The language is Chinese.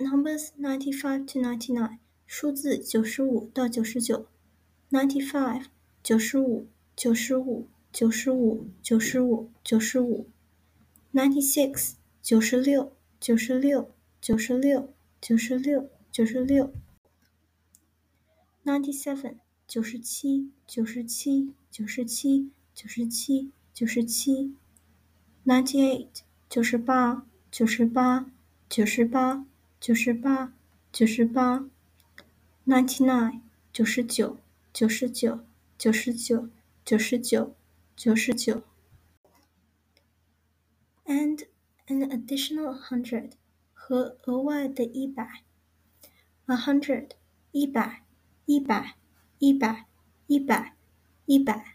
Numbers ninety five to ninety nine，数字九十五到九十九。Ninety five，九十五，九十五，九十五，九十五，九十五。Ninety six，九十六，九十六，九十六，九十六，九十六。Ninety seven，九十七，九十七，九十七，九十七，九十七。Ninety eight，九十八，九十八，九十八。九十八，九十八，ninety nine，九十九，九十九，九十九，九十九，九十九，and an additional hundred，和额外的一百，a hundred，一百，一百，一百，一百，一百。